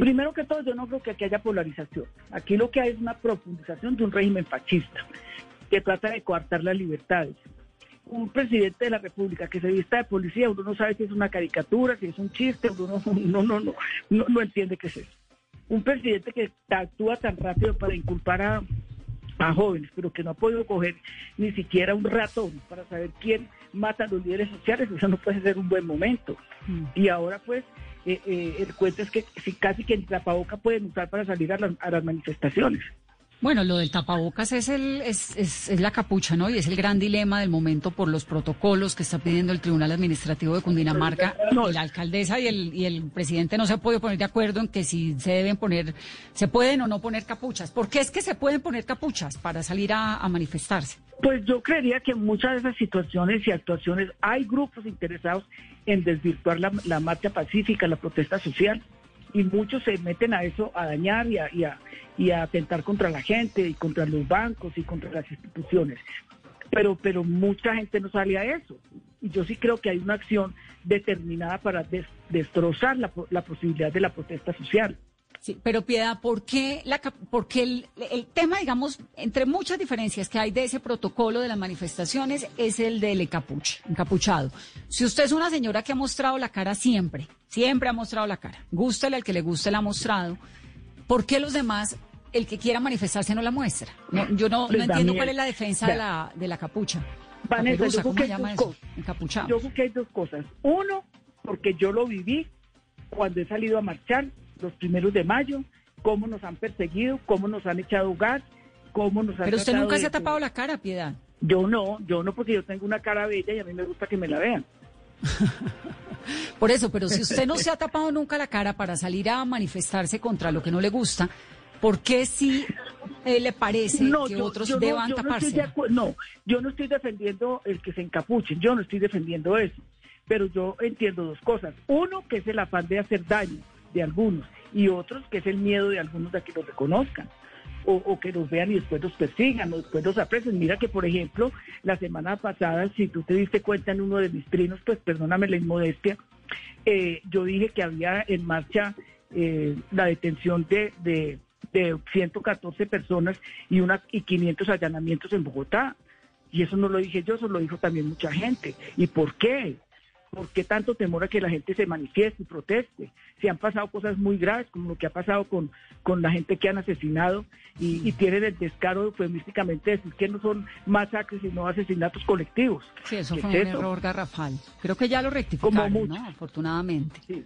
Primero que todo, yo no creo que aquí haya polarización. Aquí lo que hay es una profundización de un régimen fascista que trata de coartar las libertades. Un presidente de la República que se vista de policía, uno no sabe si es una caricatura, si es un chiste, uno no, no, no, no, no entiende qué es eso. Un presidente que actúa tan rápido para inculpar a, a jóvenes, pero que no ha podido coger ni siquiera un ratón para saber quién mata a los líderes sociales, eso no puede ser un buen momento. Mm. Y ahora pues eh, eh, el cuento es que si casi que en tapaboca pueden usar para salir a, a las manifestaciones. Bueno, lo del tapabocas es, el, es, es, la capucha, ¿no? Y es el gran dilema del momento por los protocolos que está pidiendo el Tribunal Administrativo de Cundinamarca. Y la alcaldesa y el, y el presidente no se han podido poner de acuerdo en que si se deben poner, se pueden o no poner capuchas. ¿Por qué es que se pueden poner capuchas para salir a, a manifestarse? Pues yo creería que en muchas de esas situaciones y actuaciones hay grupos interesados en desvirtuar la, la marcha pacífica, la protesta social y muchos se meten a eso, a dañar y a, y a, atentar contra la gente y contra los bancos y contra las instituciones. Pero, pero mucha gente no sale a eso. Y yo sí creo que hay una acción determinada para destrozar la, la posibilidad de la protesta social. Sí, pero Piedad, ¿por qué, la, porque el, el, tema, digamos, entre muchas diferencias que hay de ese protocolo de las manifestaciones es el del encapuchado? Si usted es una señora que ha mostrado la cara siempre, siempre ha mostrado la cara, gústale al que le guste la ha mostrado, ¿por qué los demás, el que quiera manifestarse no la muestra? yo no, no entiendo cuál es la defensa de la, de la capucha. Vanessa, yo ¿cómo se llama eso? Encapuchado. Yo busqué dos cosas. Uno, porque yo lo viví cuando he salido a marchar los primeros de mayo, cómo nos han perseguido, cómo nos han echado gas, cómo nos han Pero usted nunca se ha tapado la cara, Piedad. Yo no, yo no, porque yo tengo una cara bella y a mí me gusta que me la vean. Por eso, pero si usted no se ha tapado nunca la cara para salir a manifestarse contra lo que no le gusta, ¿por qué si eh, le parece que otros deban taparse? No, yo no estoy defendiendo el que se encapuchen, yo no estoy defendiendo eso. Pero yo entiendo dos cosas. Uno, que es el afán de hacer daño de algunos y otros que es el miedo de algunos de que los reconozcan. O, que los vean y después los persigan o después los aprecien. Mira que, por ejemplo, la semana pasada, si tú te diste cuenta en uno de mis trinos, pues perdóname la inmodestia, eh, yo dije que había en marcha eh, la detención de, de, de 114 personas y, una, y 500 allanamientos en Bogotá. Y eso no lo dije yo, eso lo dijo también mucha gente. ¿Y por qué? ¿Por qué tanto temor a que la gente se manifieste y proteste? Si han pasado cosas muy graves, como lo que ha pasado con, con la gente que han asesinado y, tienen el descaro eufemísticamente de decir que no son masacres, sino asesinatos colectivos. Sí, eso fue un error garrafal. Creo que ya lo rectificaron, ¿no? Afortunadamente. Sí.